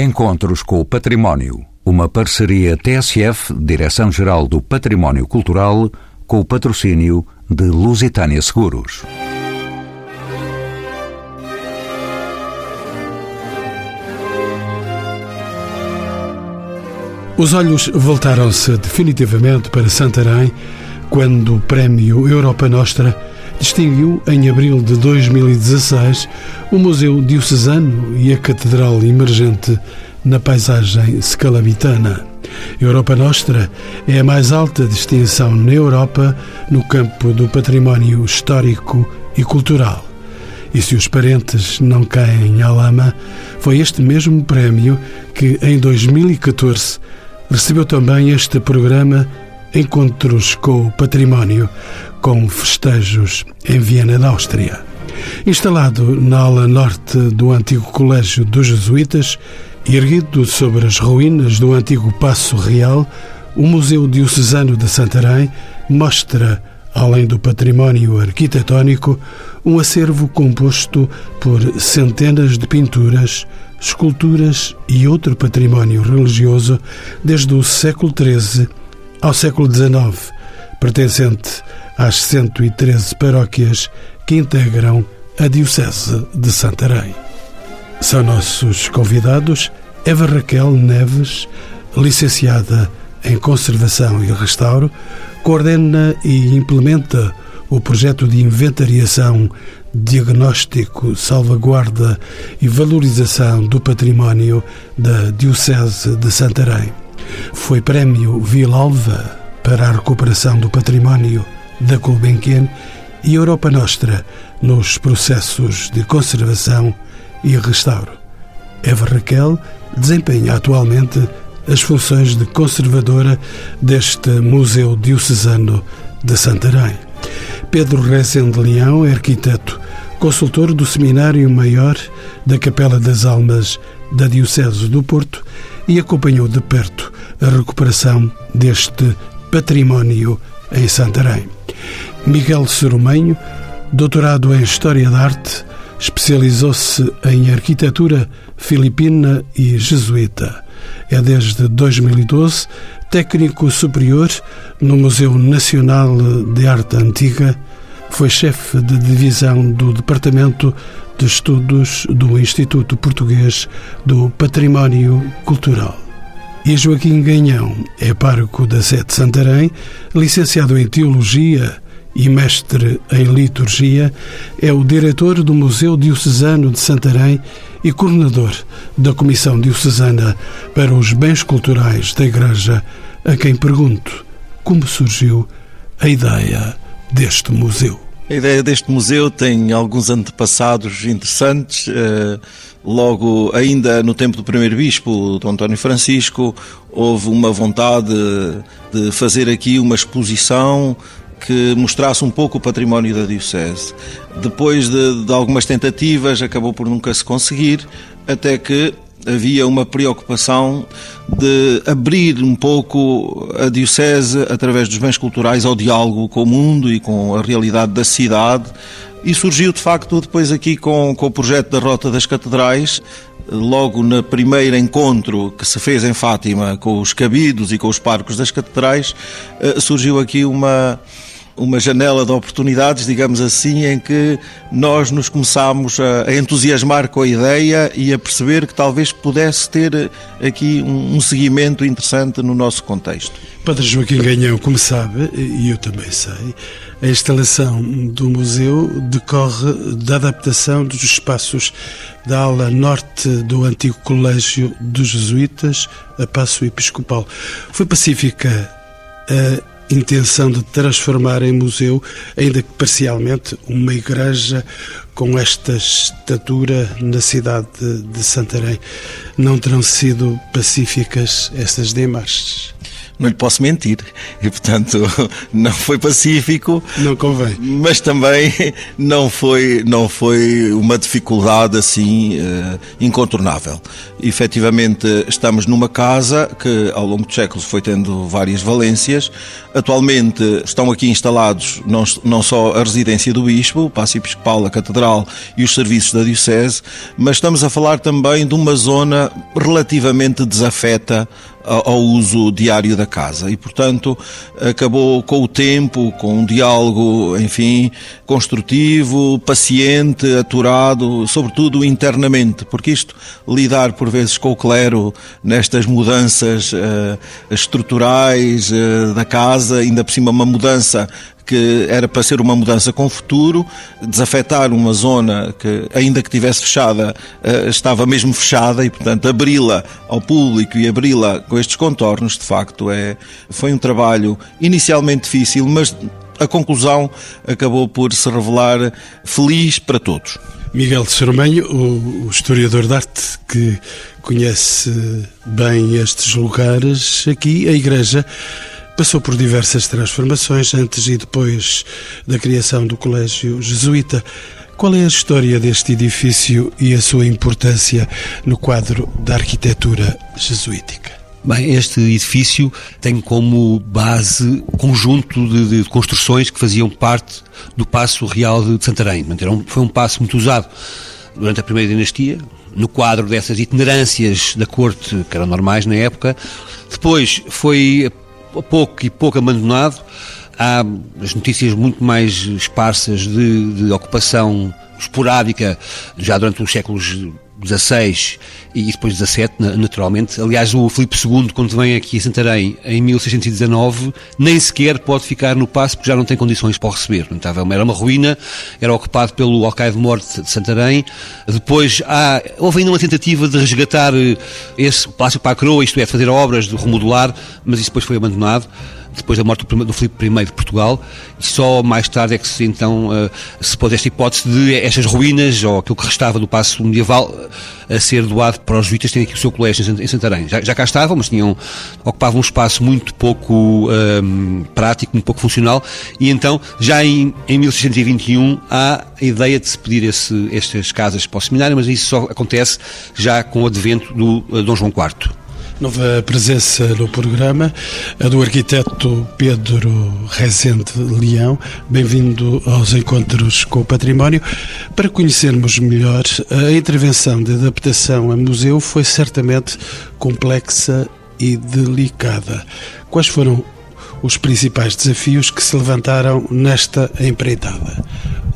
Encontros com o Património. Uma parceria TSF, Direção-Geral do Património Cultural, com o patrocínio de Lusitânia Seguros. Os olhos voltaram-se definitivamente para Santarém quando o Prémio Europa Nostra distinguiu, em abril de 2016, o Museu Diocesano e a Catedral Emergente na paisagem scalabitana. Europa Nostra é a mais alta distinção na Europa no campo do património histórico e cultural. E se os parentes não caem à lama, foi este mesmo prémio que, em 2014, recebeu também este programa Encontros com o Património, com festejos em Viena da Áustria. Instalado na ala norte do antigo Colégio dos Jesuítas, erguido sobre as ruínas do antigo Passo Real, o Museu Diocesano de Santarém mostra, além do património arquitetónico, um acervo composto por centenas de pinturas, esculturas e outro património religioso desde o século XIII ao século XIX, pertencente às 113 paróquias que integram a Diocese de Santarém. São nossos convidados Eva Raquel Neves, licenciada em Conservação e Restauro, coordena e implementa o projeto de inventariação, diagnóstico, salvaguarda e valorização do património da Diocese de Santarém. Foi prémio Vilalva para a recuperação do património da Gulbenkian e Europa Nostra nos processos de conservação e restauro. Eva Raquel desempenha atualmente as funções de conservadora deste Museu Diocesano de Santarém. Pedro Rezende Leão é arquiteto, consultor do Seminário Maior da Capela das Almas da Diocese do Porto e acompanhou de perto a recuperação deste património em Santarém. Miguel Serumenho, doutorado em História da Arte, especializou-se em arquitetura filipina e jesuíta. É desde 2012 técnico superior no Museu Nacional de Arte Antiga. Foi chefe de divisão do Departamento de Estudos do Instituto Português do Património Cultural. E Joaquim Ganhão é pároco da Sete Santarém, licenciado em Teologia e mestre em Liturgia, é o diretor do Museu Diocesano de Santarém e coordenador da Comissão Diocesana para os Bens Culturais da Igreja, a quem pergunto como surgiu a ideia deste museu. A ideia deste museu tem alguns antepassados interessantes. Eh, logo, ainda no tempo do primeiro bispo, Dom António Francisco, houve uma vontade de fazer aqui uma exposição que mostrasse um pouco o património da Diocese. Depois de, de algumas tentativas, acabou por nunca se conseguir, até que havia uma preocupação de abrir um pouco a Diocese, através dos bens culturais, ao diálogo com o mundo e com a realidade da cidade. E surgiu, de facto, depois aqui com, com o projeto da Rota das Catedrais, logo no primeiro encontro que se fez em Fátima com os cabidos e com os parcos das catedrais, eh, surgiu aqui uma uma janela de oportunidades, digamos assim, em que nós nos começámos a, entusiasmar com a ideia e a perceber que talvez pudesse ter aqui um, um seguimento interessante no nosso contexto. Padre Joaquim Ganhão, como sabe, e eu também sei, a instalação do museu decorre da adaptação dos espaços da ala norte do antigo Colégio dos Jesuítas a Passo Episcopal. Foi pacífica a intenção de transformar em museu, ainda que parcialmente, uma igreja com esta estatura na cidade de Santarém. Não terão sido pacíficas estas demarches? Não lhe posso mentir. E, portanto, não foi pacífico. Não convém. Mas também não foi, não foi uma dificuldade assim uh, incontornável. Efetivamente, estamos numa casa que ao longo dos séculos foi tendo várias valências. Atualmente estão aqui instalados não, não só a residência do Bispo, o Passo Episcopal, a Catedral e os serviços da Diocese, mas estamos a falar também de uma zona relativamente desafeta ao uso diário da casa. E, portanto, acabou com o tempo, com um diálogo, enfim, construtivo, paciente, aturado, sobretudo internamente, porque isto, lidar por vezes com o clero nestas mudanças uh, estruturais uh, da casa, ainda por cima uma mudança que era para ser uma mudança com futuro, desafetar uma zona que, ainda que tivesse fechada, eh, estava mesmo fechada e, portanto, abri-la ao público e abri-la com estes contornos, de facto, é, foi um trabalho inicialmente difícil, mas a conclusão acabou por se revelar feliz para todos. Miguel de Soromenho, o, historiador de arte que conhece bem estes lugares, aqui a Igreja Passou por diversas transformações antes e depois da criação do Colégio Jesuíta. Qual é a história deste edifício e a sua importância no quadro da arquitetura jesuítica? Bem, este edifício tem como base conjunto de, de, construções que faziam parte do Passo Real de Santarém. Foi um passo muito usado durante a primeira dinastia, no quadro dessas itinerâncias da corte, que eram normais na época. Depois foi pouco e pouco abandonado. Há as notícias muito mais esparsas de, de ocupação esporádica já durante os séculos 16 e depois 17, naturalmente. Aliás, o Filipe II, quando vem aqui a Santarém em 1619, nem sequer pode ficar no passo porque já não tem condições para o receber. Estava, era uma ruína, era ocupado pelo Alcaide-Morte de Santarém. Depois há, houve ainda uma tentativa de resgatar eh, esse Palácio para a Croa, isto é, fazer obras de remodular, mas isso depois foi abandonado depois da morte do Filipe I de Portugal, e só mais tarde é que se então uh, se pôs esta hipótese de estas ruínas, ou aquilo que restava do passo medieval, a ser doado para os juízes terem aqui o seu colégio em Santarém. Já, já cá estavam, mas tinham, ocupavam um espaço muito pouco um, prático, muito pouco funcional, e então, já em, em 1621, há a ideia de se pedir esse, estas casas para o seminário, mas isso só acontece já com o advento do uh, Dom João IV. Nova presença no programa, a do arquiteto Pedro Rezende Leão. Bem-vindo aos Encontros com o Património. Para conhecermos melhor, a intervenção de adaptação a museu foi certamente complexa e delicada. Quais foram os principais desafios que se levantaram nesta empreitada?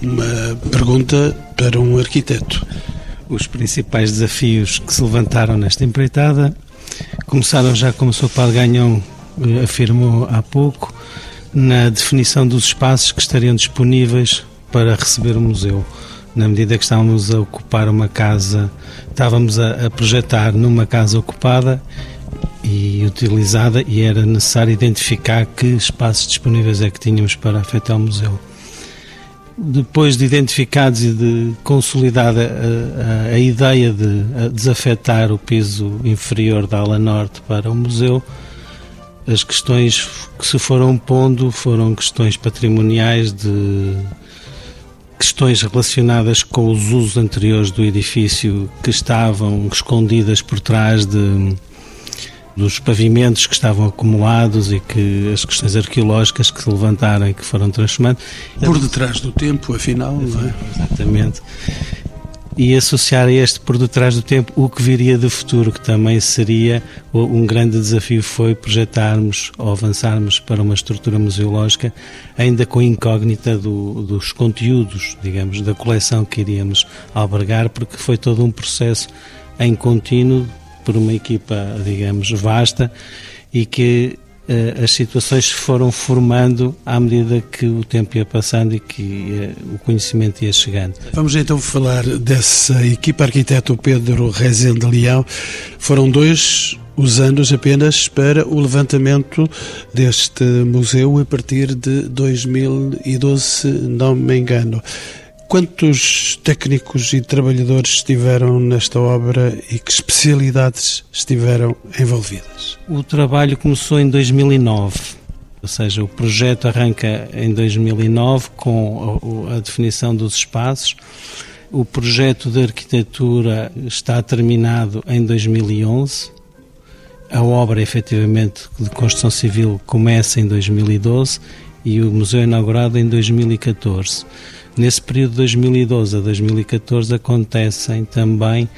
Uma pergunta para um arquiteto. Os principais desafios que se levantaram nesta empreitada Começaram já, como o Sr. Padre Ganhão eh, afirmou há pouco, na definição dos espaços que estariam disponíveis para receber o museu. Na medida que estávamos a ocupar uma casa, estávamos a, a projetar numa casa ocupada e utilizada e era necessário identificar que espaços disponíveis é que tínhamos para afetar o museu depois de identificados e de consolidada a, a, a, ideia de desafetar o piso inferior da ala norte para o museu, as questões que se foram pondo foram questões patrimoniais de questões relacionadas com os usos anteriores do edifício que estavam escondidas por trás de dos pavimentos que estavam acumulados e que as questões arqueológicas que se levantaram e que foram transformando. Por detrás do tempo, afinal, não é? Exatamente. E associar a este por detrás do tempo o que viria do futuro, que também seria um grande desafio foi projetarmos ou avançarmos para uma estrutura museológica ainda com incógnita do, dos conteúdos, digamos, da coleção que iríamos albergar, porque foi todo um processo em contínuo por uma equipa, digamos, vasta e que uh, as situações se foram formando à medida que o tempo ia passando e que uh, o conhecimento ia chegando. Vamos então falar dessa equipa arquiteto Pedro Rezende Leão. Foram dois os anos apenas para o levantamento deste museu a partir de 2012, se não me engano. Quantos técnicos e trabalhadores estiveram nesta obra e que especialidades estiveram envolvidas? O trabalho começou em 2009, ou seja, o projeto arranca em 2009 com a, definição dos espaços. O projeto de arquitetura está terminado em 2011. A obra, efetivamente, de construção civil começa em 2012 e o museu é inaugurado em 2014. Nesse período de 2012 a 2014 acontecem também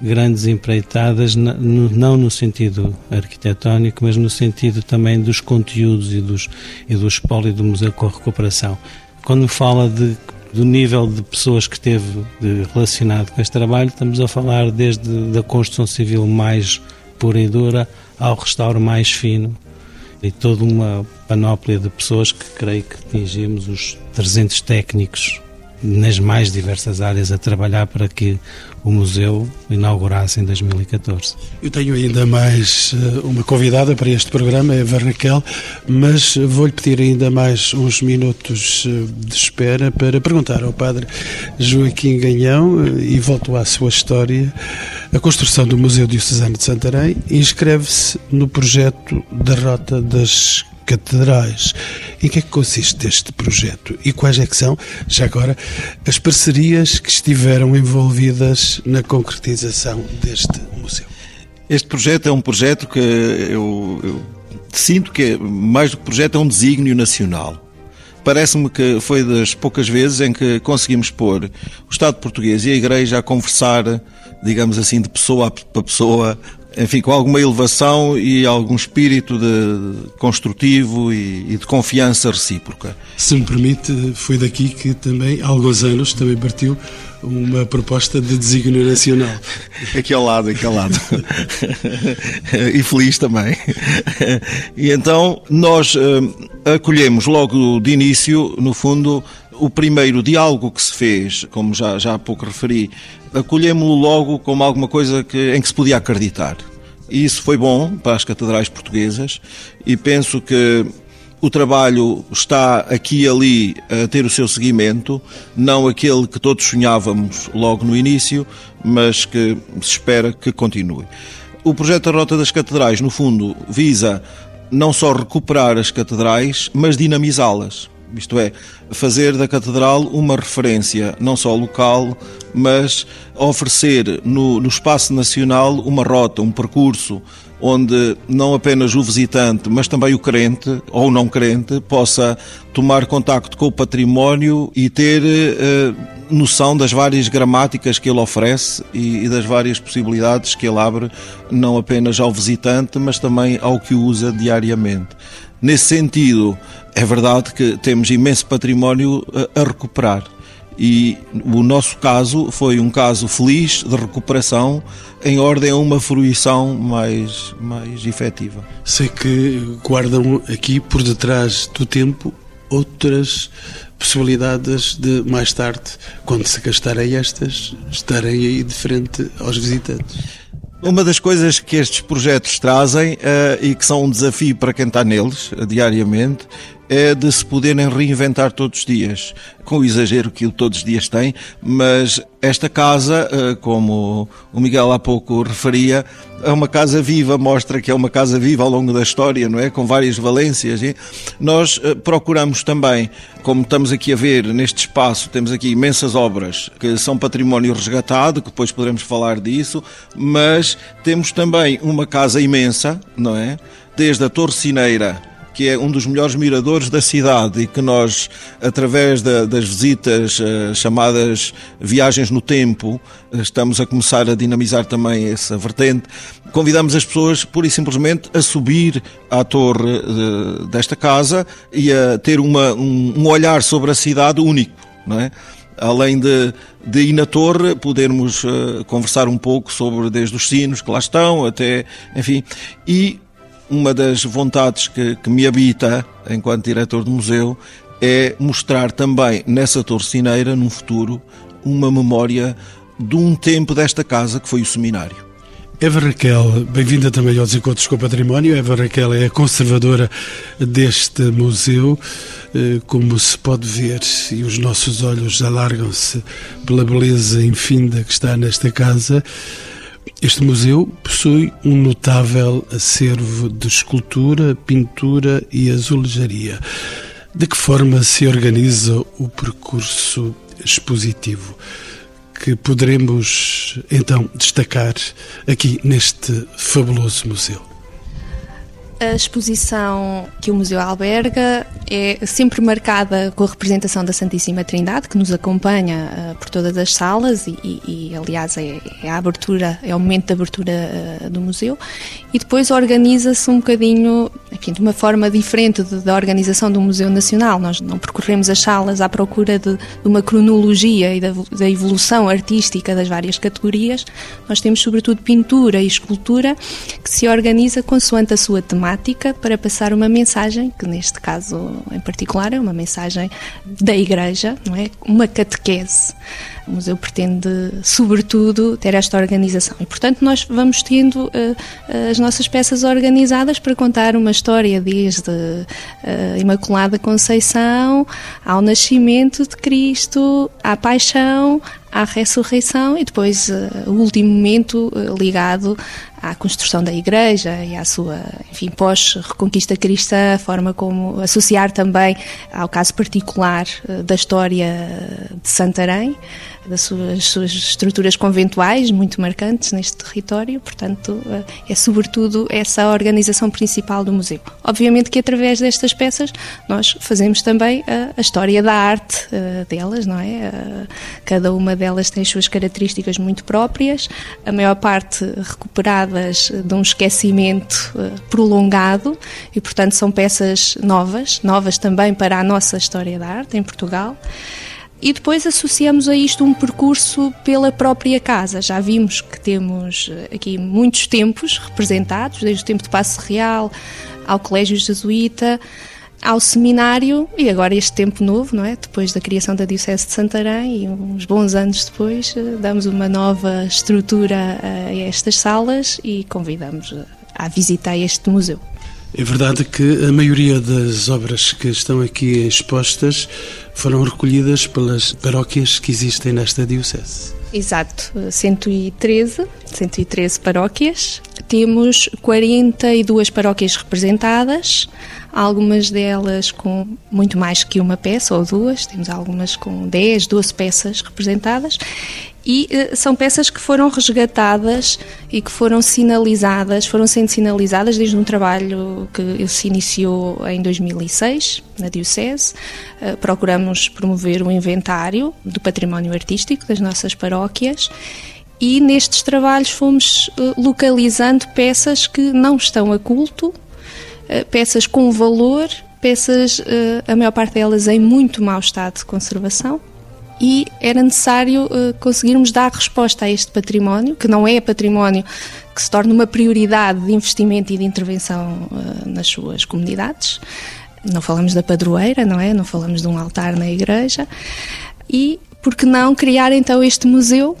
grandes empreitadas, não no sentido arquitetónico, mas no sentido também dos conteúdos e, dos, e do espólio do museu com a recuperação. Quando fala de, do nível de pessoas que teve relacionado com este trabalho, estamos a falar desde da construção civil mais pura e dura ao restauro mais fino e toda uma panóplia de pessoas que creio que atingimos os 300 técnicos nas mais diversas áreas a trabalhar para que o museu inaugurasse em 2014. Eu tenho ainda mais eh, uma convidada para este programa, é a Raquel, mas vou-lhe pedir ainda mais uns minutos eh, de espera para perguntar ao padre Joaquim Ganhão eh, e volto à sua história. A construção do Museu Diocesano de Santarém inscreve-se no projeto da Rota das catedrais. Em que é que consiste este projeto e quais é que são, já agora, as parcerias que estiveram envolvidas na concretização deste museu? Este projeto é um projeto que eu, eu sinto que, mais do que projeto, é um desígnio nacional. Parece-me que foi das poucas vezes em que conseguimos pôr o Estado português e a Igreja a conversar, digamos assim, de pessoa para pessoa, enfim, com alguma elevação e algum espírito de construtivo e, e, de confiança recíproca. Se me permite, foi daqui que também, há alguns anos, também partiu uma proposta de desígnio nacional. Aqui ao lado, aqui ao lado. e feliz também. E então nós uh, acolhemos logo de início, no fundo, o primeiro diálogo que se fez, como já, já há pouco referi, acolhemos-lo logo como alguma coisa que, em que se podia acreditar. E isso foi bom para as catedrais portuguesas e penso que o trabalho está aqui e ali a ter o seu seguimento, não aquele que todos sonhávamos logo no início, mas que se espera que continue. O projeto da Rota das Catedrais, no fundo, visa não só recuperar as catedrais, mas dinamizá-las isto é, fazer da Catedral uma referência não só local, mas oferecer no, no espaço nacional uma rota, um percurso onde não apenas o visitante, mas também o crente ou não crente possa tomar contacto com o património e ter eh, noção das várias gramáticas que ele oferece e, e, das várias possibilidades que ele abre, não apenas ao visitante, mas também ao que o usa diariamente. Nesse sentido, é verdade que temos imenso património a, a recuperar. E o nosso caso foi um caso feliz de recuperação em ordem a uma fruição mais, mais efetiva. Sei que guardam aqui por detrás do tempo outras possibilidades de mais tarde, quando se gastarem estas, estarem aí de frente aos visitantes. Uma das coisas que estes projetos trazem uh, e que são um desafio para quem está neles uh, diariamente é de se poderem reinventar todos os dias, com o exagero que todos os dias tem, mas esta casa, uh, como o Miguel há pouco referia, é uma casa viva, mostra que é uma casa viva ao longo da história, não é? Com várias valências. E nós procuramos também, como estamos aqui a ver neste espaço, temos aqui imensas obras que são património resgatado, que depois poderemos falar disso, mas temos também uma casa imensa, não é? Desde a Torre Cineira, que é um dos melhores miradores da cidade e que nós, através da, das visitas uh, chamadas viagens no tempo, estamos a começar a dinamizar também essa vertente. Convidamos as pessoas, pura e simplesmente, a subir à torre uh, desta casa e a ter uma, um, um olhar sobre a cidade único, não é? além de, de ir na torre, podermos uh, conversar um pouco sobre desde os sinos que lá estão até, enfim, e uma das vontades que, que me habita enquanto diretor do museu é mostrar também nessa torcineira, num futuro, uma memória de um tempo desta casa que foi o seminário. Eva Raquel, bem-vinda também aos Encontros com o Património. Eva Raquel é a conservadora deste museu. Eh, como se pode ver, e os nossos olhos alargam-se pela beleza infinda que está nesta casa, este museu possui um notável acervo de escultura, pintura e azulejaria. De que forma se organiza o percurso expositivo? que poderemos então destacar aqui neste fabuloso museu? A exposição que o museu alberga é sempre marcada com a representação da Santíssima Trindade, que nos acompanha uh, por todas as salas e, e, e aliás, é, é, a abertura, é o momento de abertura uh, do museu. E depois organiza-se um bocadinho, enfim, de uma forma diferente da organização do Museu Nacional. Nós não percorremos as salas à procura de, de uma cronologia e da, da evolução artística das várias categorias. Nós temos, sobretudo, pintura e escultura que se organiza consoante a sua temática temática para passar uma mensagem, que neste caso em particular é uma mensagem da Igreja, não é? Uma catequese. O museu pretende, sobretudo, ter esta organização. E, portanto, nós vamos tendo uh, as nossas peças organizadas para contar uma história desde uh, Imaculada Conceição ao nascimento de Cristo, à paixão, à ressurreição e depois uh, o último momento uh, ligado à construção da igreja e à sua, enfim, pós-reconquista cristã, a forma como associar também ao caso particular da história de Santarém das suas, suas, estruturas conventuais muito marcantes neste território, portanto, eh, é sobretudo essa a organização principal do museu. Obviamente que através destas peças nós fazemos também a, a história da arte uh, delas, não é? Uh, cada uma delas tem as suas características muito próprias, a maior parte recuperadas de um esquecimento uh, prolongado e, portanto, são peças novas, novas também para a nossa história da arte em Portugal. E depois associamos a isto um percurso pela própria casa. Já vimos que temos eh, aqui muitos tempos representados, desde o tempo do Passo Real ao Colégio Jesuíta, ao seminário e agora este tempo novo, não é? Depois da criação da Diocese de Santarém e uns bons anos depois, eh, damos uma nova estrutura a estas salas e convidamos a visitar este museu. É verdade que a maioria das obras que estão aqui expostas foram recolhidas pelas paróquias que existem nesta Diocese. Exato, 113, 113 paróquias. Temos 42 paróquias representadas, algumas delas com muito mais que uma peça ou duas, temos algumas com 10, 12 peças representadas e uh, são peças que foram resgatadas e que foram sinalizadas, foram sendo sinalizadas desde um trabalho que se iniciou em 2006 na Diocese. Uh, procuramos promover um inventário do património artístico das nossas paróquias e nestes trabalhos fomos uh, localizando peças que não estão a culto, peças com valor, peças, a maior parte delas em muito mau estado de conservação e era necessário uh, conseguirmos dar resposta a este património, que não é património que se torna uma prioridade de investimento e de intervenção uh, nas suas comunidades. Não falamos da padroeira, não é? Não falamos de um altar na igreja. E por que não criar então este museu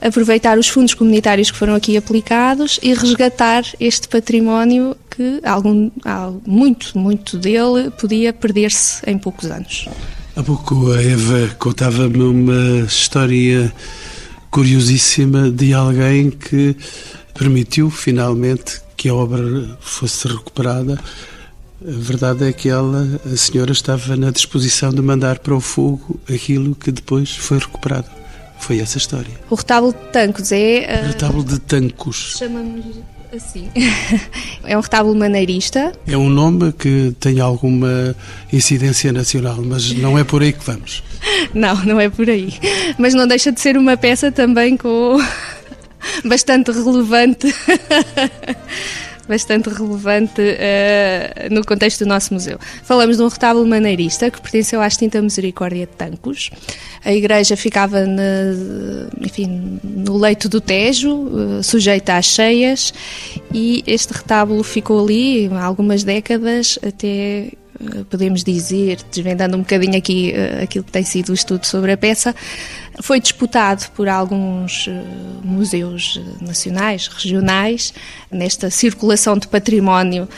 aproveitar os fundos comunitários que foram aqui aplicados e resgatar este património que algum, muito, muito dele podia perder-se em poucos anos. Há pouco a Eva contava-me uma história curiosíssima de alguém que permitiu finalmente que a obra fosse recuperada. A verdade é que ela, a senhora, estava na disposição de mandar para o fogo aquilo que depois foi recuperado. Foi essa história. O retábulo de Tancos é. Uh... Retábulo de Tancos. Chamamos assim. é um retábulo maneirista. É um nome que tem alguma incidência nacional, mas não é por aí que vamos. Não, não é por aí. Mas não deixa de ser uma peça também com bastante relevante bastante relevante uh, no contexto do nosso museu. Falamos de um retábulo maneirista que pertenceu à extinta Misericórdia de Tancos. A igreja ficava na, enfim, no leito do Tejo, uh, sujeita às cheias, e este retábulo ficou ali algumas décadas até podemos dizer, desvendando um bocadinho aqui aquilo que tem sido o estudo sobre a peça, foi disputado por alguns museus nacionais, regionais, nesta circulação de património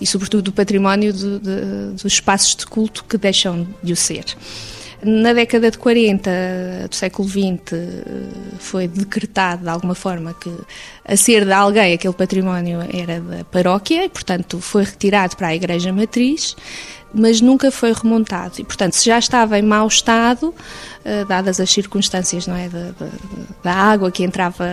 e, sobretudo, do património de, dos espaços de culto que deixam de o ser. Na década de 40 do século XX foi decretado de alguma forma que a ser de alguém aquele património era da paróquia e, portanto, foi retirado para a Igreja Matriz mas nunca foi remontado. E, portanto, se já estava em mau estado, uh, dadas as circunstâncias não é, da, da, da, água que entrava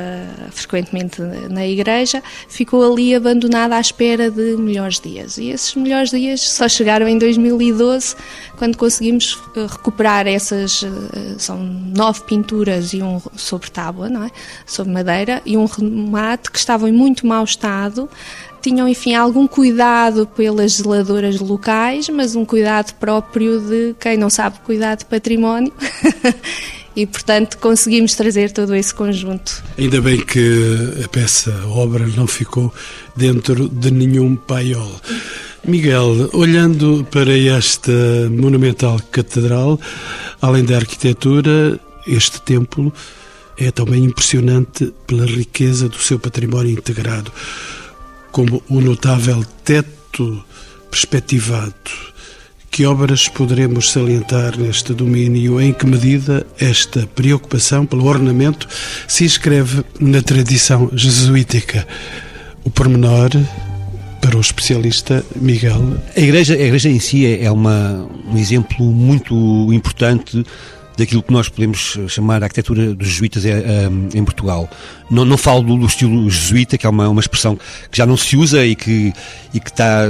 frequentemente na igreja, ficou ali abandonada à espera de melhores dias. E esses melhores dias só chegaram em 2012, quando conseguimos eh, recuperar essas. Uh, são nove pinturas e um sobre tábua, não é? sobre madeira, e um remate que estavam em muito mau estado tinham, enfim, algum cuidado pelas zeladoras locais, mas um cuidado próprio de quem não sabe cuidar de património. e, portanto, conseguimos trazer todo esse conjunto. Ainda bem que a peça, a obra, não ficou dentro de nenhum paiol. Miguel, olhando para esta monumental catedral, além da arquitetura, este templo é também impressionante pela riqueza do seu património integrado como o notável teto perspectivado. Que obras poderemos salientar neste domínio? Em que medida esta preocupação pelo ornamento se inscreve na tradição jesuítica? O pormenor para o especialista Miguel. A igreja, a igreja em si é, é uma, um exemplo muito importante daquilo que nós podemos chamar a arquitetura dos jesuítas é, em Portugal. Não, não falo do, do, estilo jesuíta, que é uma, uma expressão que já não se usa e que, e que está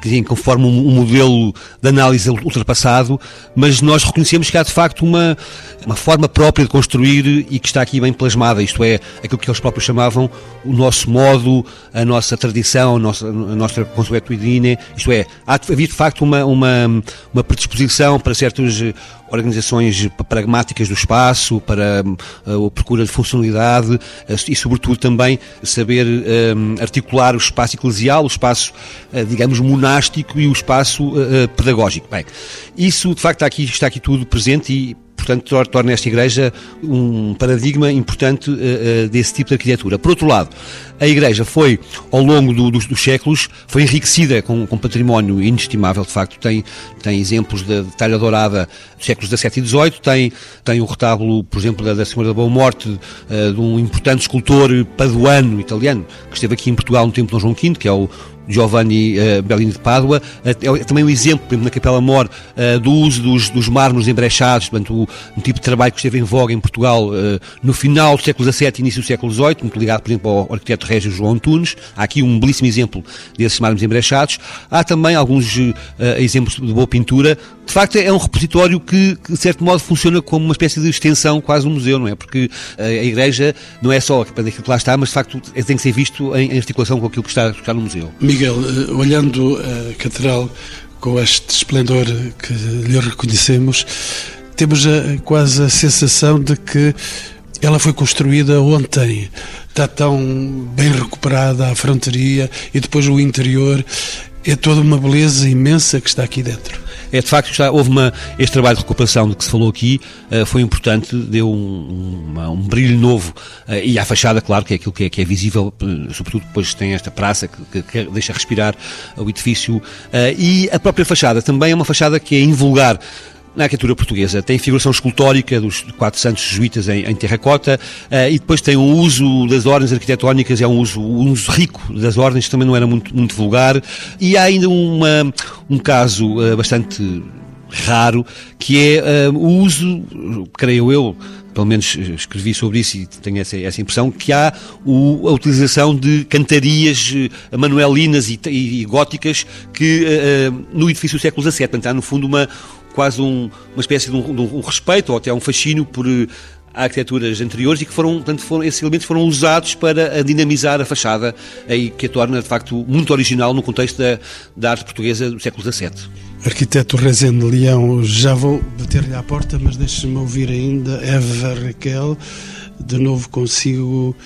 que, conforme um, um, modelo de análise ultrapassado, mas nós reconhecemos que há de facto uma, uma forma própria de construir e que está aqui bem plasmada, isto é, aquilo que eles próprios chamavam o nosso modo, a nossa tradição, a nossa, consuetuidine, isto é, há, havia de facto uma, uma, uma predisposição para certas organizações pragmáticas do espaço, para uh, a procura de funcionalidade uh, e, sobretudo, também saber uh, articular o espaço eclesial, o espaço, digamos, monástico e o espaço pedagógico. Bem, isso, de facto, está aqui, está aqui tudo presente e portanto, torna esta igreja um paradigma importante uh, desse tipo de arquitetura. Por outro lado, a igreja foi, ao longo do, dos, dos, séculos, foi enriquecida com, com, património inestimável, de facto, tem, tem exemplos de, de talha dourada dos séculos XVII e XVIII, tem, tem o retábulo, por exemplo, da, da Senhora da Boa Morte, uh, de um importante escultor paduano, italiano, que esteve aqui em Portugal no tempo de Dom João V, que é o Giovanni uh, Bellini de Pádua, uh, é também um exemplo, por exemplo, na Capela Mor, uh, do uso dos, dos mármores embrechados, portanto, o, um tipo de trabalho que esteve em voga em Portugal no final do século XVII e início do século XVIII, muito ligado, por exemplo, ao arquiteto Régio João Antunes. Há aqui um belíssimo exemplo desses mármores embrechados. Há também alguns exemplos de boa pintura. De facto, é um repositório que, que, de certo modo, funciona como uma espécie de extensão, quase um museu, não é? Porque a, igreja não é só aquilo que lá está, mas, de facto, é, tem que ser visto em, em articulação com aquilo que está, que está no museu. Miguel, eh, olhando a catedral com este esplendor que lhe reconhecemos, temos a, quase a sensação de que ela foi construída ontem. Está tão bem recuperada a fronteria e depois o interior. É toda uma beleza imensa que está aqui dentro. É de facto já houve uma este trabalho de recuperação de que se falou aqui uh, foi importante deu um, uma, um brilho novo uh, e à fachada claro que é aquilo que é, que é visível uh, sobretudo depois tem esta praça que, que, que deixa respirar o edifício e a própria fachada também é uma fachada que é invulgar na arquitetura portuguesa. Tem figuração escultórica dos quatro santos jesuítas em, em terracota uh, e depois tem o um uso das ordens arquitetónicas, é um uso, um uso rico das ordens, também não era muito, muito vulgar. E há ainda uma, um caso uh, bastante raro, que é uh, o uso, creio eu, pelo menos escrevi sobre isso e tenho essa, essa impressão, que há o, a utilização de cantarias manuelinas e, e, e góticas que uh, no edifício do século XVII, portanto há no fundo uma, quase um, uma espécie de um, de um, respeito ou até um fascínio por uh, arquiteturas anteriores e que foram, portanto, foram, esses elementos foram usados para dinamizar a fachada e que a torna, de facto, muito original no contexto da, da arte portuguesa do século XVII. Arquiteto Rezende Leão, já vou bater-lhe à porta, mas deixe-me ouvir ainda Eva Raquel, de novo consigo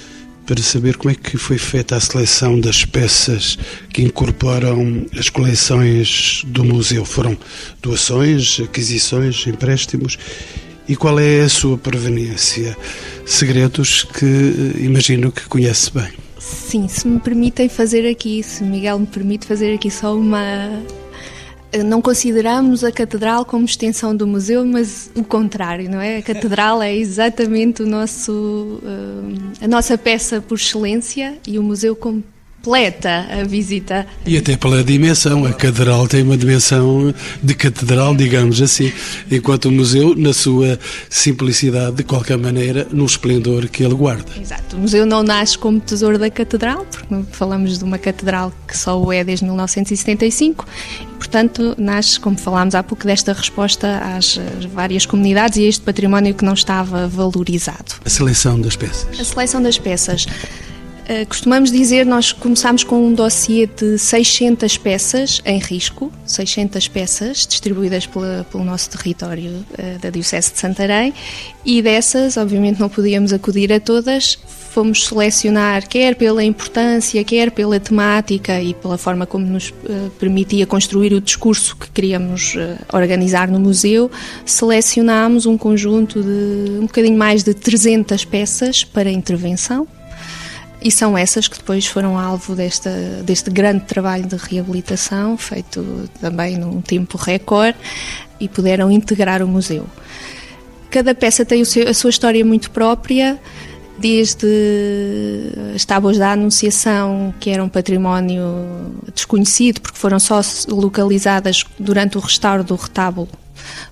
para saber como é que foi feita a seleção das peças que incorporam as coleções do museu. Foram doações, aquisições, empréstimos? E qual é a sua proveniência? Segredos que eh, imagino que conhece bem. Sim, se me permitem fazer aqui, se Miguel me permite fazer aqui só uma não consideramos a catedral como extensão do museu, mas o contrário, não é? A catedral é exatamente o nosso, eh, a nossa peça por excelência e o museu como completa a visita. E até pela dimensão, a catedral tem uma dimensão de catedral, digamos assim, enquanto o museu, na sua simplicidade, de qualquer maneira, no esplendor que ele guarda. Exato, o museu não nasce como tesouro da catedral, porque falamos de uma catedral que só o é desde 1975, e, portanto, nasce, como falámos há pouco, desta resposta às várias comunidades e a este património que não estava valorizado. A seleção das peças. A seleção das peças. Eh, costumamos dizer, nós começámos com um dossiê de 600 peças em risco, 600 peças distribuídas pela, pelo nosso território uh, da Diocese de Santarém, e dessas, obviamente, não podíamos acudir a todas, fomos selecionar, quer pela importância, quer pela temática e pela forma como nos uh, permitia construir o discurso que queríamos organizar no museu, selecionámos um conjunto de um bocadinho mais de 300 peças para intervenção e são essas que depois foram alvo desta, deste grande trabalho de reabilitação, feito também num tempo recorde, e puderam integrar o museu. Cada peça tem seu, a sua história muito própria, desde as tábuas da Anunciação, que eram um património desconhecido, porque foram só localizadas durante o restauro do retábulo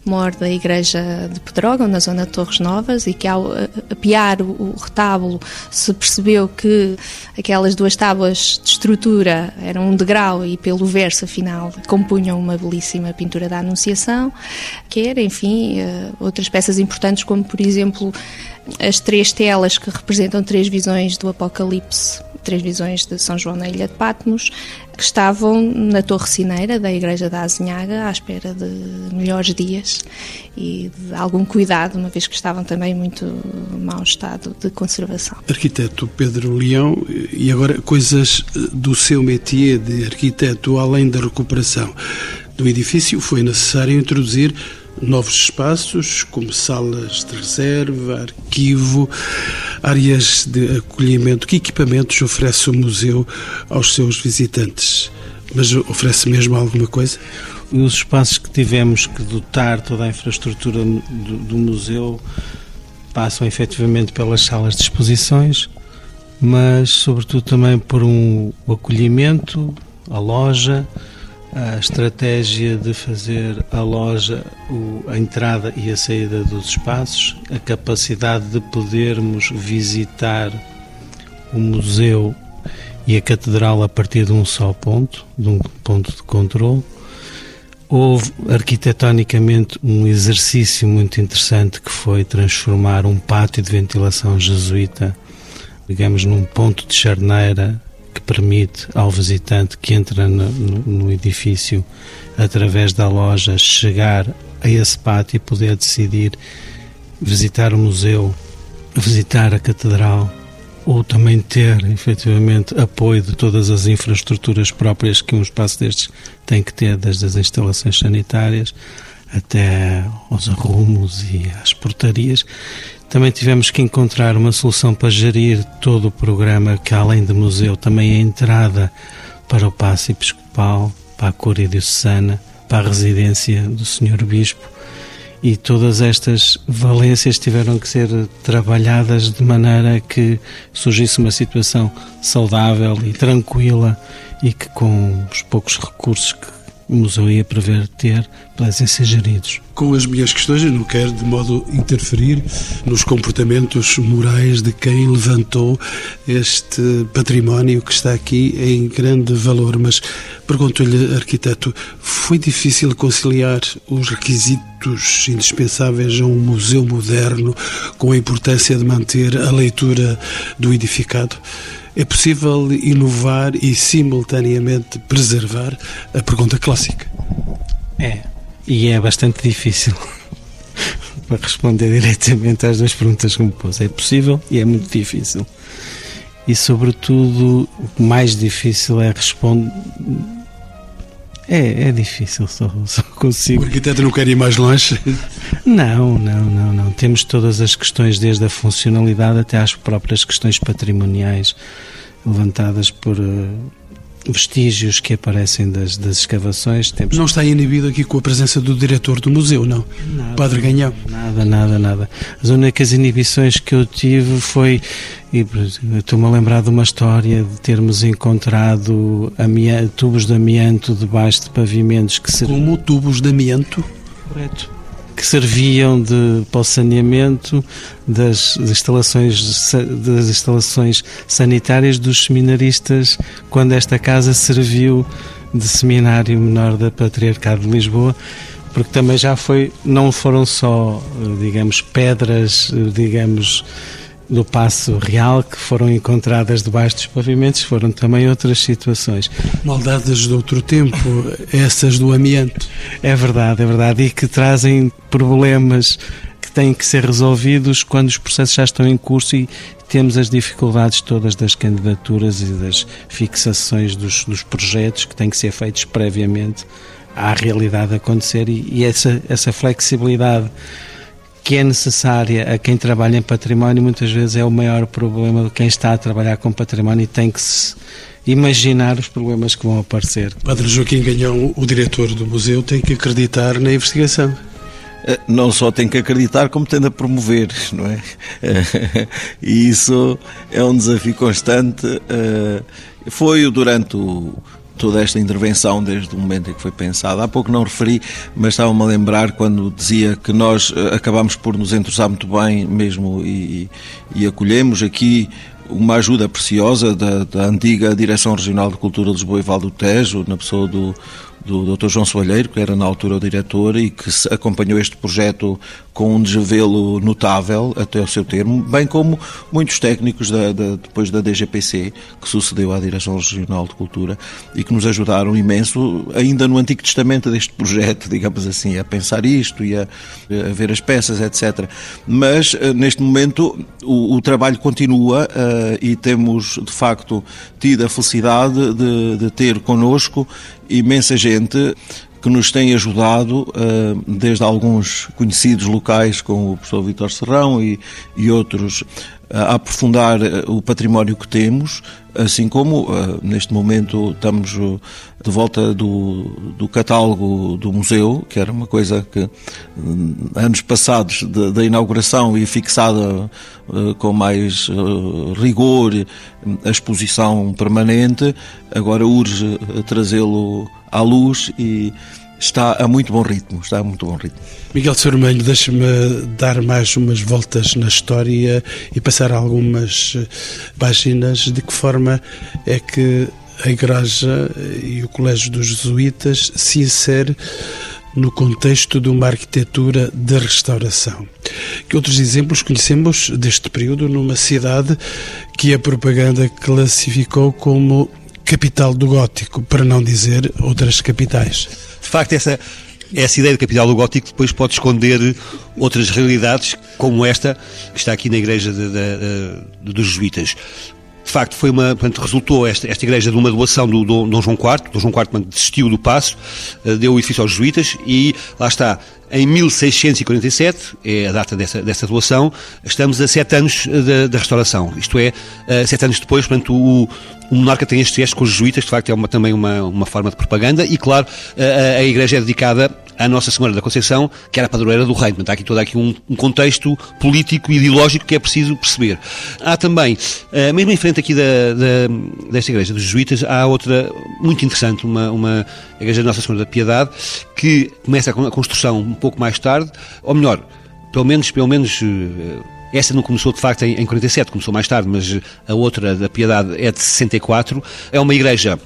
mor da igreja de Pedrógão, na zona de Torres Novas, e que ao apiar o, retábulo se percebeu que aquelas duas tábuas de estrutura eram um degrau e pelo verso, afinal, compunham uma belíssima pintura da Anunciação, quer, enfim, eh, outras peças importantes, como, por exemplo, as três telas que representam três visões do Apocalipse três visões de São João na Ilha de Patmos, que estavam na Torre Cineira da Igreja da Azinhaga à espera de melhores dias e de algum cuidado, uma vez que estavam também muito mau estado de conservação. Arquiteto Pedro Leão, e agora coisas do seu métier de arquiteto, além da recuperação do edifício, foi necessário introduzir novos espaços, como salas de reserva, arquivo, áreas de acolhimento. Que equipamentos oferece o museu aos seus visitantes? Mas oferece mesmo alguma coisa? Os espaços que tivemos que dotar toda a infraestrutura do, do museu passam efetivamente pelas salas de exposições, mas sobretudo também por um acolhimento, a loja, a estratégia de fazer a loja a entrada e a saída dos espaços, a capacidade de podermos visitar o museu e a catedral a partir de um só ponto, de um ponto de controle. Houve arquitetonicamente um exercício muito interessante que foi transformar um pátio de ventilação jesuíta, digamos, num ponto de charneira que permite ao visitante que entra no, no, edifício através da loja chegar a esse pátio e poder decidir visitar o museu, visitar a catedral ou também ter efetivamente apoio de todas as infraestruturas próprias que um espaço destes tem que ter, desde as instalações sanitárias até aos arrumos e às portarias. Também tivemos que encontrar uma solução para gerir todo o programa, que além de museu, também é entrada para o passe episcopal, para a Cúria Diocesana, para a residência do Senhor Bispo. E todas estas valências tiveram que ser trabalhadas de maneira que surgisse uma situação saudável e tranquila e que com os poucos recursos que o museu ia prever ter pudessem ser geridos. Com as minhas questões, eu não quero de modo interferir nos comportamentos morais de quem levantou este património que está aqui em grande valor, mas pergunto-lhe, arquiteto, foi difícil conciliar os requisitos indispensáveis a um museu moderno com a importância de manter a leitura do edificado? É possível inovar e simultaneamente preservar a pergunta clássica? É, e é bastante difícil para responder diretamente às duas perguntas que me pôs. É possível e é muito difícil. e, sobretudo, o mais difícil é responder. É, é difícil, só, só consigo. O arquiteto não quer ir mais longe? Não, não, não, não. Temos todas as questões, desde a funcionalidade até às próprias questões patrimoniais levantadas por uh, vestígios que aparecem das, das escavações. Temos... Não está inibido aqui com a presença do diretor do museu, não? Nada, Padre Ganhão? Nada, nada, nada. As únicas inibições que eu tive foi. Estou-me a lembrar de uma história de termos encontrado tubos de amianto debaixo de pavimentos que se. Como tubos de amianto? Correto que serviam de, para o saneamento das instalações, das instalações sanitárias dos seminaristas quando esta casa serviu de seminário menor da Patriarcado de Lisboa porque também já foi, não foram só, digamos, pedras, digamos, do Passo Real que foram encontradas debaixo dos pavimentos, foram também outras situações. Maldades de outro tempo, essas do amianto. É verdade, é verdade, e que trazem problemas que têm que ser resolvidos quando os processos já estão em curso e temos as dificuldades todas das candidaturas e das fixações dos, dos projetos que têm que ser feitos previamente à realidade acontecer e, e essa, essa flexibilidade que é necessária a quem trabalha em património, muitas vezes é o maior problema de quem está a trabalhar com património e tem que se imaginar os problemas que vão aparecer. Padre Joaquim Ganhão, o diretor do museu, tem que acreditar na investigação. Eh, não só tem que acreditar, como tem de promover, não é? E isso é um desafio constante. Eh, foi durante o toda esta intervenção desde o momento em que foi pensada. Há pouco não referi, mas estava-me a lembrar quando dizia que nós eh, acabamos por nos entrosar muito bem mesmo e, e acolhemos aqui uma ajuda preciosa da, da, antiga Direção Regional de Cultura de Lisboa e Val do Tejo, na pessoa do, do Dr. João Soalheiro, que era na altura o diretor e que acompanhou este projeto com um desvelo notável até o seu termo, bem como muitos técnicos da, da, depois da DGPC, que sucedeu à Direção Regional de Cultura e que nos ajudaram imenso, ainda no Antigo Testamento deste projeto, digamos assim, a pensar isto e a, a ver as peças, etc. Mas, eh, neste momento, o, o trabalho continua uh, e temos, de facto, tido a felicidade de, de ter connosco imensa gente que nos tem ajudado, eh, desde alguns conhecidos locais, como o professor Vitor Serrão e, e outros, a aprofundar eh, o património que temos, assim como eh, neste momento estamos de volta do, do catálogo do museu, que era uma coisa que anos passados da inauguração e fixada com mais rigor a exposição permanente, agora urge trazê-lo à luz e está a muito bom ritmo, está a muito bom ritmo. Miguel Sormelho, deixa-me dar mais umas voltas na história e passar algumas eh, páginas de que forma é que a Igreja e o Colégio dos Jesuítas se insere no contexto de uma arquitetura de restauração. Que outros exemplos conhecemos deste período numa cidade que a propaganda classificou como capital do gótico, para não dizer outras capitais. De facto, essa, essa ideia de capital do gótico depois pode esconder outras realidades, como esta, que está aqui na igreja de, de, de, dos jesuítas. De facto, foi uma, portanto, resultou esta, esta igreja de uma doação do, do Dom João IV. Dom João IV portanto, desistiu do passo, eh, deu o edifício aos jesuítas e lá está, em 1647, é a data dessa, dessa doação, estamos a sete anos da, da restauração. Isto é, eh, sete anos depois, portanto, o, o monarca tem este gesto com os jesuítas, de facto é uma, também uma, uma forma de propaganda, e claro, a, a igreja é dedicada à Nossa Senhora da Conceição, que era a padroeira do reino. Portanto, há aqui todo aqui um, um contexto político e ideológico que é preciso perceber. Há também, uh, mesmo em frente aqui da, da, desta igreja dos jesuítas, há outra muito interessante, uma, uma igreja da Nossa Senhora da Piedade, que começa a construção um pouco mais tarde, ou melhor, pelo menos, pelo menos uh, essa não começou de facto em, em 47, começou mais tarde, mas a outra da Piedade é de 64. É uma igreja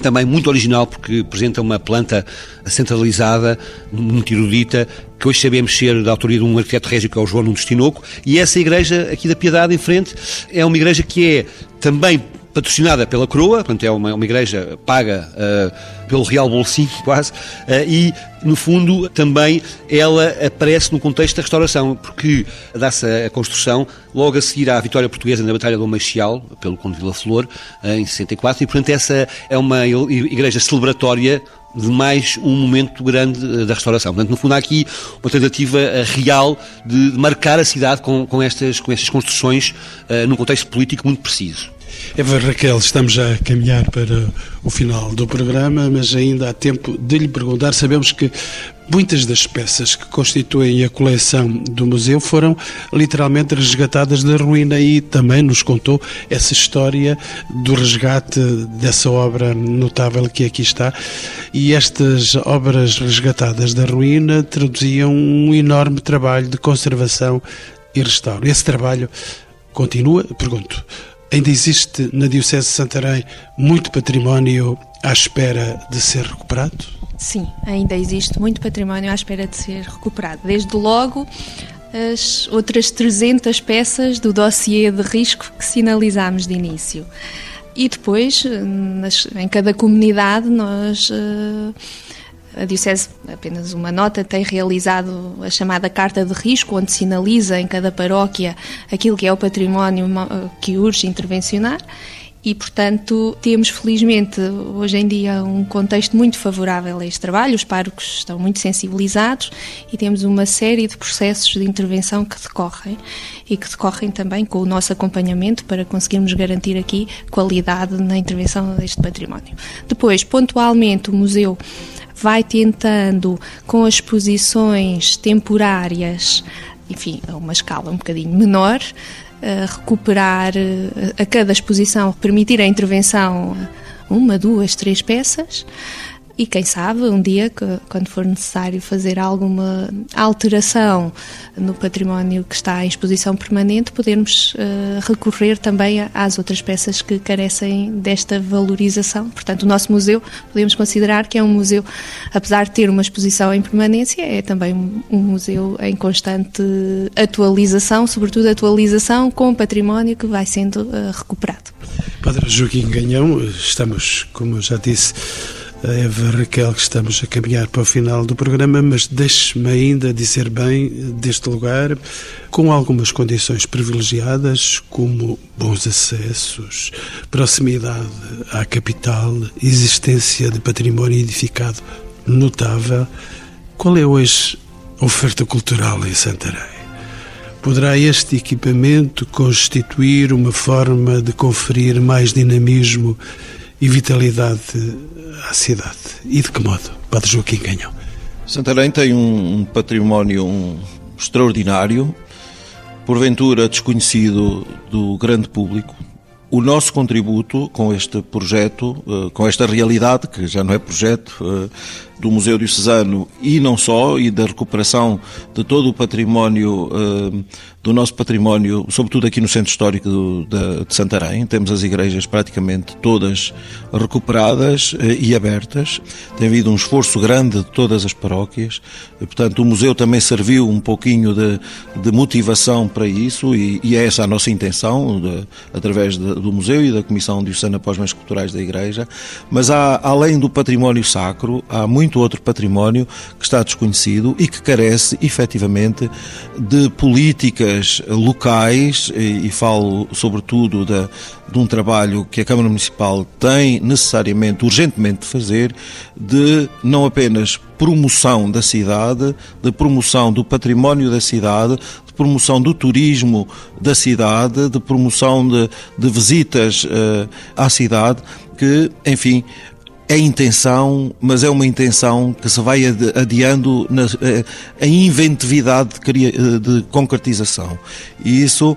também muito original porque apresenta uma planta centralizada, muito erudita, que hoje sabemos ser da autoria de um arquiteto régio que é o João Nunes Tinoco, e essa igreja aqui da Piedade em frente é uma igreja que é também patrocinada pela coroa, portanto é uma, uma igreja paga uh, pelo real bolsinho quase, uh, e no fundo também ela aparece no contexto da restauração, porque dá-se a construção logo a seguir à vitória portuguesa na Batalha do Meixial, pelo Conde de Vila Flor, uh, em 64, e portanto essa é uma igreja celebratória de mais um momento grande da restauração. Portanto, no fundo, há aqui uma tentativa real de marcar a cidade com, com, estas, com estas construções num contexto político muito preciso. Eva Raquel, estamos já a caminhar para o final do programa, mas ainda há tempo de lhe perguntar. Sabemos que muitas das peças que constituem a coleção do museu foram literalmente resgatadas da ruína e também nos contou essa história do resgate dessa obra notável que aqui está. E estas obras resgatadas da ruína traduziam um enorme trabalho de conservação e restauro. Esse trabalho continua? Pergunto. Ainda existe na Diocese de Santarém muito património à espera de ser recuperado? Sim, ainda existe muito património à espera de ser recuperado. Desde logo, as outras 300 peças do dossiê de risco que sinalizámos de início. E depois, nas, em cada comunidade, nós. Uh, a Diocese, apenas uma nota, tem realizado a chamada Carta de Risco, onde sinaliza em cada paróquia aquilo que é o património que urge intervencionar e, portanto, temos felizmente hoje em dia um contexto muito favorável a este trabalho, os párocos estão muito sensibilizados e temos uma série de processos de intervenção que decorrem e que decorrem também com o nosso acompanhamento para conseguirmos garantir aqui qualidade na intervenção deste património. Depois, pontualmente, o museu vai tentando, com as exposições temporárias, enfim, a uma escala um bocadinho menor, recuperar a cada exposição, permitir a intervenção uma, duas, três peças e quem sabe um dia, quando for necessário fazer alguma alteração no património que está em exposição permanente, podermos uh, recorrer também às outras peças que carecem desta valorização. Portanto, o nosso museu podemos considerar que é um museu, apesar de ter uma exposição em permanência, é também um museu em constante atualização, sobretudo atualização com o património que vai sendo uh, recuperado. Padre Joaquim Ganhão, estamos, como já disse, Eva Raquel, que estamos a caminhar para o final do programa, mas deixe-me ainda dizer bem deste lugar, com algumas condições privilegiadas, como bons acessos, proximidade à capital, existência de património edificado notável. Qual é hoje a oferta cultural em Santarém? Poderá este equipamento constituir uma forma de conferir mais dinamismo e vitalidade à cidade. E de que modo? Padre Joaquim Ganhão. Santarém tem um, património extraordinário, porventura desconhecido do grande público. O nosso contributo com este projeto, eh, com esta realidade, que já não é projeto, eh, do Museu Diocesano e não só, e da recuperação de todo o património, uh, do nosso património, sobretudo aqui no Centro Histórico de, de, Santarém. Temos as igrejas praticamente todas recuperadas uh, e abertas. Tem havido um esforço grande de todas as paróquias. Portanto, o museu também serviu um pouquinho de, de motivação para isso e, e, é essa a nossa intenção, de, através do museu e da Comissão Diocesana para os Bens Culturais da Igreja. Mas há, além do património sacro, há muito muito outro património que está desconhecido e que carece efetivamente de políticas locais, e, e falo sobretudo da, de um trabalho que a Câmara Municipal tem necessariamente, urgentemente de fazer, de não apenas promoção da cidade, de promoção do património da cidade, de promoção do turismo da cidade, de promoção de, de visitas uh, à cidade, que, enfim, é intenção, mas é uma intenção que se vai adiando na, eh, em inventividade de, eh, de, concretização. E isso,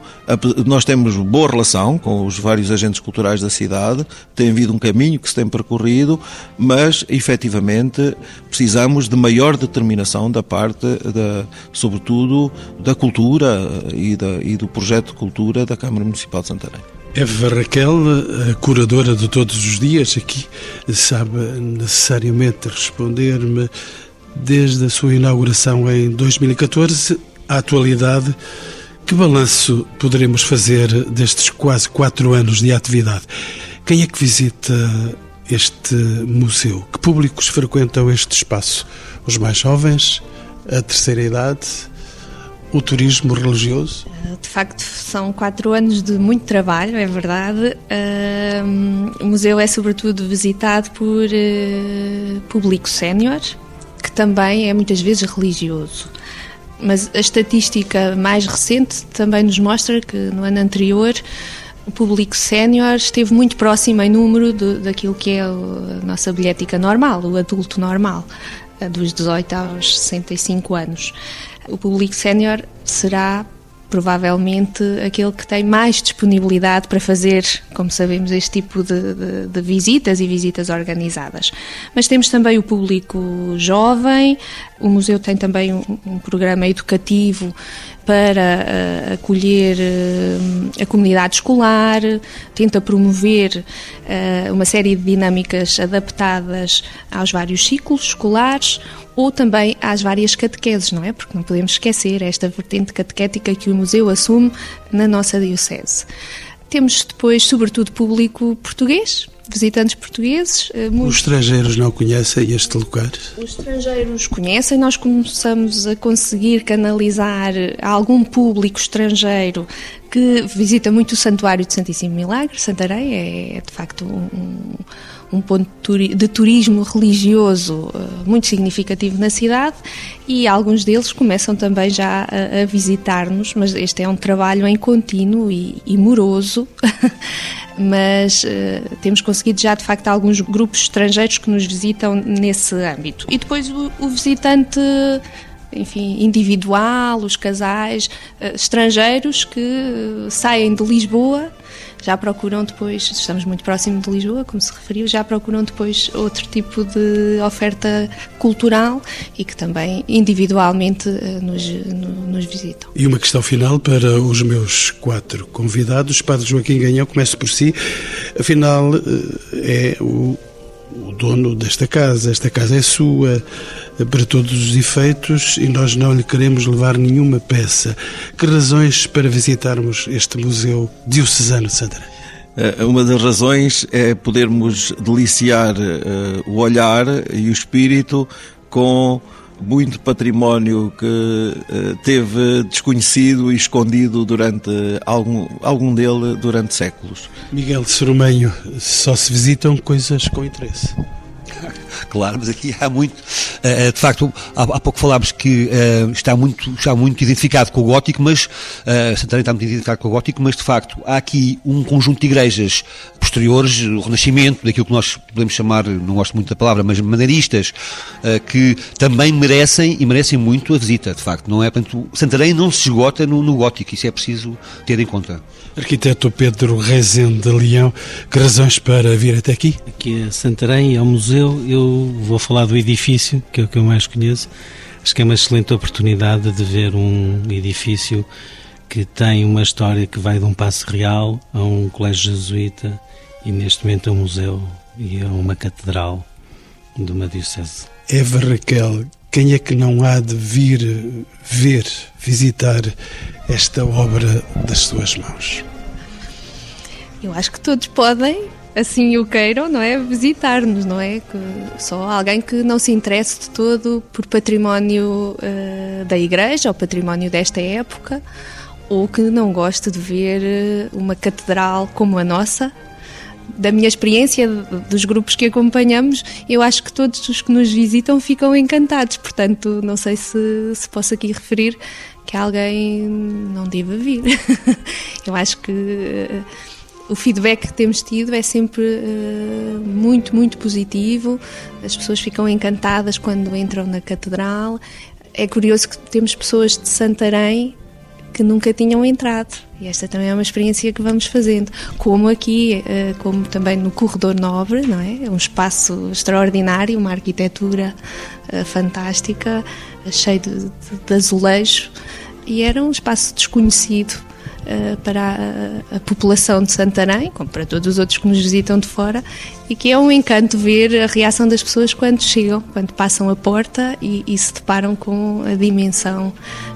nós temos boa relação com os vários agentes culturais da cidade, tem havido um caminho que se tem percorrido, mas efetivamente precisamos de maior determinação da parte, da, sobretudo, da cultura e, da, e do projeto de cultura da Câmara Municipal de Santarém. Eva Raquel, a curadora de todos os dias, aqui sabe necessariamente responder-me desde a sua inauguração em 2014 à atualidade. Que balanço poderemos fazer destes quase quatro anos de atividade? Quem é que visita este museu? Que públicos frequentam este espaço? Os mais jovens? A terceira idade? O turismo religioso? De facto, são quatro anos de muito trabalho, é verdade. o museu é, sobretudo, visitado por uh, público sénior, que também é muitas vezes religioso. Mas a estatística mais recente também nos mostra que no ano anterior o público sénior esteve muito próximo em número daquilo que é a nossa bilhética normal, o adulto normal, dos 18 aos 65 anos. O público sénior será provavelmente aquele que tem mais disponibilidade para fazer, como sabemos, este tipo de, de, de, visitas e visitas organizadas. Mas temos também o público jovem, o museu tem também um, um programa educativo para uh, acolher uh, a comunidade escolar, tenta promover uh, uma série de dinâmicas adaptadas aos vários ciclos escolares ou também às várias catequeses, não é? Porque não podemos esquecer esta vertente catequética que o museu assume na nossa diocese. Temos depois, sobretudo, público português, visitantes portugueses. Eh, Os estrangeiros não conhecem este lugar? Os estrangeiros conhecem, nós começamos a conseguir canalizar algum público estrangeiro que visita muito o Santuário de Santíssimo Milagre. Santarém é, é de facto um um ponto de turismo religioso eh, muito significativo na cidade e alguns deles começam também já a, visitar-nos, mas este é um trabalho em contínuo e, e moroso. mas uh, temos conseguido já de facto alguns grupos estrangeiros que nos visitam nesse âmbito. E depois o, o visitante enfim, individual, os casais uh, estrangeiros que uh, saem de Lisboa já procuram depois, estamos muito próximo de Lisboa, como se referiu, já procuram depois outro tipo de oferta cultural e que também individualmente uh, nos, no, nos visitam. E uma questão final para os meus quatro convidados. Padre Joaquim Ganhão, comece por si. Afinal, é o o dono desta casa, esta casa é sua para todos os efeitos e nós não lhe queremos levar nenhuma peça. Que razões para visitarmos este Museu Diocesano de Santarém? Eh, uma das razões é podermos deliciar uh, o olhar e o espírito com muito património que uh, teve desconhecido e escondido durante algum, algum dele durante séculos. Miguel de Soromenho, só se visitam coisas com interesse. Claro, mas aqui há muito. Uh, de facto, há, há, pouco falámos que uh, está, muito, está muito identificado com o gótico, mas uh, Santarém está muito identificado com o gótico, mas de facto há aqui um conjunto de igrejas posteriores, o Renascimento, daquilo que nós podemos chamar, não gosto muito da palavra, mas maneiristas, uh, que também merecem e merecem muito a visita, de facto. Não é, portanto, Santarém não se esgota no, no gótico, isso é preciso ter em conta. Arquiteto Pedro Rezende de Leão, que razões para vir até aqui? Aqui a Santarém, ao museu, eu vou falar do edifício, que é o que eu mais conheço. Acho que é uma excelente oportunidade de ver um edifício que tem uma história que vai de um passo real a um colégio jesuíta e neste momento é um museu e é uma catedral de uma diocese. Eva Raquel, quem é que não há de vir ver, visitar esta obra das suas mãos? Eu acho que todos podem, assim o queiram, não é? Visitar-nos, não é? Que só alguém que não se interesse de todo por património uh, da Igreja ou património desta época ou que não goste de ver eh, uma catedral como a nossa, da minha experiência dos grupos que acompanhamos, eu acho que todos os que nos visitam ficam encantados. Portanto, não sei se, se posso aqui referir que alguém não deva vir. eu acho que uh, o feedback que temos tido é sempre uh, muito, muito positivo. As pessoas ficam encantadas quando entram na catedral. É curioso que temos pessoas de Santarém que nunca tinham entrado. E esta também é uma experiência que vamos fazendo, como aqui, eh, como também no Corredor Nobre, não é? É um espaço extraordinário, uma arquitetura eh, fantástica, cheio de, de, de azulejo, e era um espaço desconhecido uh, para a, a, população de Santarém, como para todos os outros que nos visitam de fora, e que é um encanto ver a reação das pessoas quando chegam, quando passam a porta e, e se deparam com a dimensão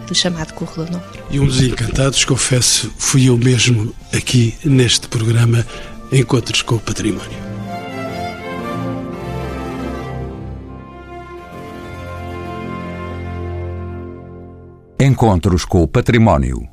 do chamado Corredor Nobre. E um dos encantados, confesso, fui eu mesmo aqui neste programa Encontros com o Património. Encontros com o Património.